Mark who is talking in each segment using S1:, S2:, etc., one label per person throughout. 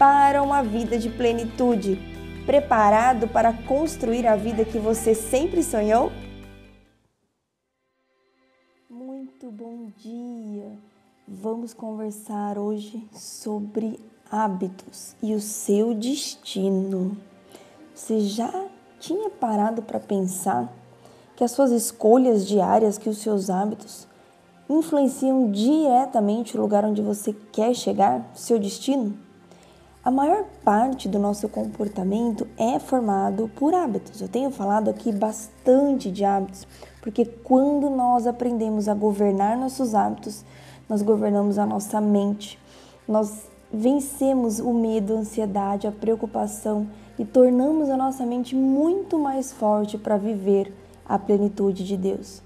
S1: para uma vida de plenitude, preparado para construir a vida que você sempre sonhou? Muito bom dia! Vamos conversar hoje sobre hábitos e o seu destino. Você já tinha parado para pensar que as suas escolhas diárias, que os seus hábitos influenciam diretamente o lugar onde você quer chegar, seu destino? A maior parte do nosso comportamento é formado por hábitos. Eu tenho falado aqui bastante de hábitos, porque quando nós aprendemos a governar nossos hábitos, nós governamos a nossa mente, nós vencemos o medo, a ansiedade, a preocupação e tornamos a nossa mente muito mais forte para viver a plenitude de Deus.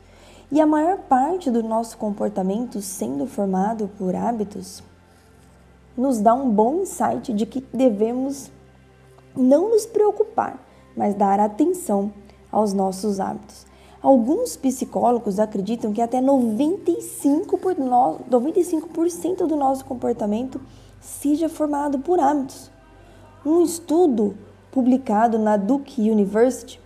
S1: E a maior parte do nosso comportamento sendo formado por hábitos nos dá um bom insight de que devemos não nos preocupar, mas dar atenção aos nossos hábitos. Alguns psicólogos acreditam que até 95%, por no, 95 do nosso comportamento seja formado por hábitos. Um estudo publicado na Duke University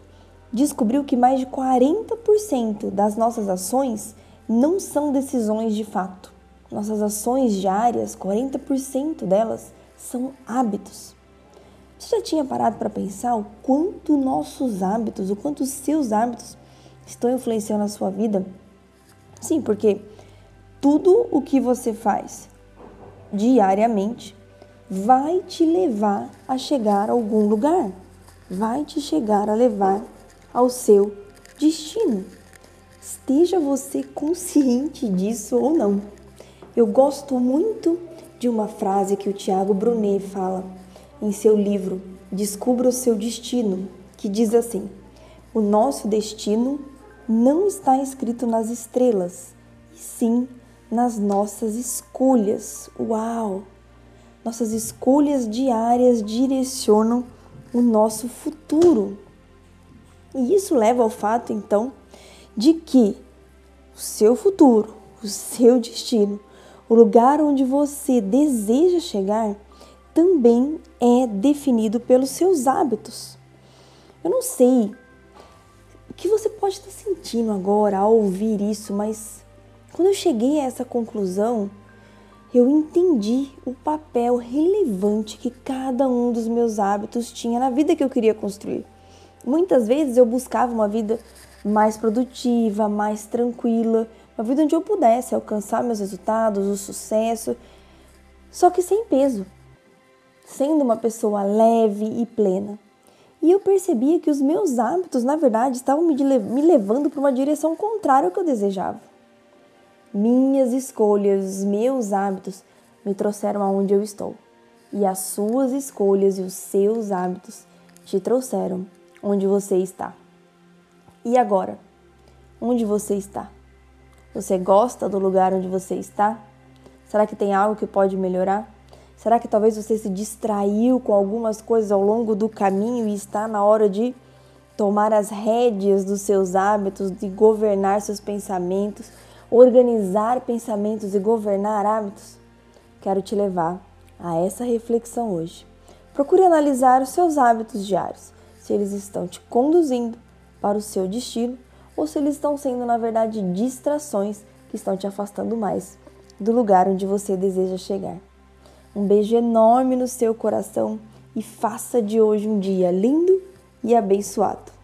S1: descobriu que mais de 40% das nossas ações não são decisões de fato, nossas ações diárias, 40% delas são hábitos. Você já tinha parado para pensar o quanto nossos hábitos, o quanto os seus hábitos estão influenciando a sua vida? Sim, porque tudo o que você faz diariamente vai te levar a chegar a algum lugar, vai te chegar a levar ao seu destino. Esteja você consciente disso ou não. Eu gosto muito de uma frase que o Tiago Brunet fala em seu livro Descubra o seu destino, que diz assim: O nosso destino não está escrito nas estrelas, e sim nas nossas escolhas. Uau! Nossas escolhas diárias direcionam o nosso futuro. E isso leva ao fato, então, de que o seu futuro, o seu destino, o lugar onde você deseja chegar também é definido pelos seus hábitos. Eu não sei o que você pode estar sentindo agora ao ouvir isso, mas quando eu cheguei a essa conclusão, eu entendi o papel relevante que cada um dos meus hábitos tinha na vida que eu queria construir. Muitas vezes eu buscava uma vida mais produtiva, mais tranquila, uma vida onde eu pudesse alcançar meus resultados, o sucesso, só que sem peso, sendo uma pessoa leve e plena. E eu percebia que os meus hábitos, na verdade, estavam me, me levando para uma direção contrária ao que eu desejava. Minhas escolhas, meus hábitos me trouxeram aonde eu estou. E as suas escolhas e os seus hábitos te trouxeram onde você está. E agora? Onde você está? Você gosta do lugar onde você está? Será que tem algo que pode melhorar? Será que talvez você se distraiu com algumas coisas ao longo do caminho e está na hora de tomar as rédeas dos seus hábitos, de governar seus pensamentos, organizar pensamentos e governar hábitos? Quero te levar a essa reflexão hoje. Procure analisar os seus hábitos diários, se eles estão te conduzindo para o seu destino ou se eles estão sendo, na verdade, distrações que estão te afastando mais do lugar onde você deseja chegar. Um beijo enorme no seu coração e faça de hoje um dia lindo e abençoado.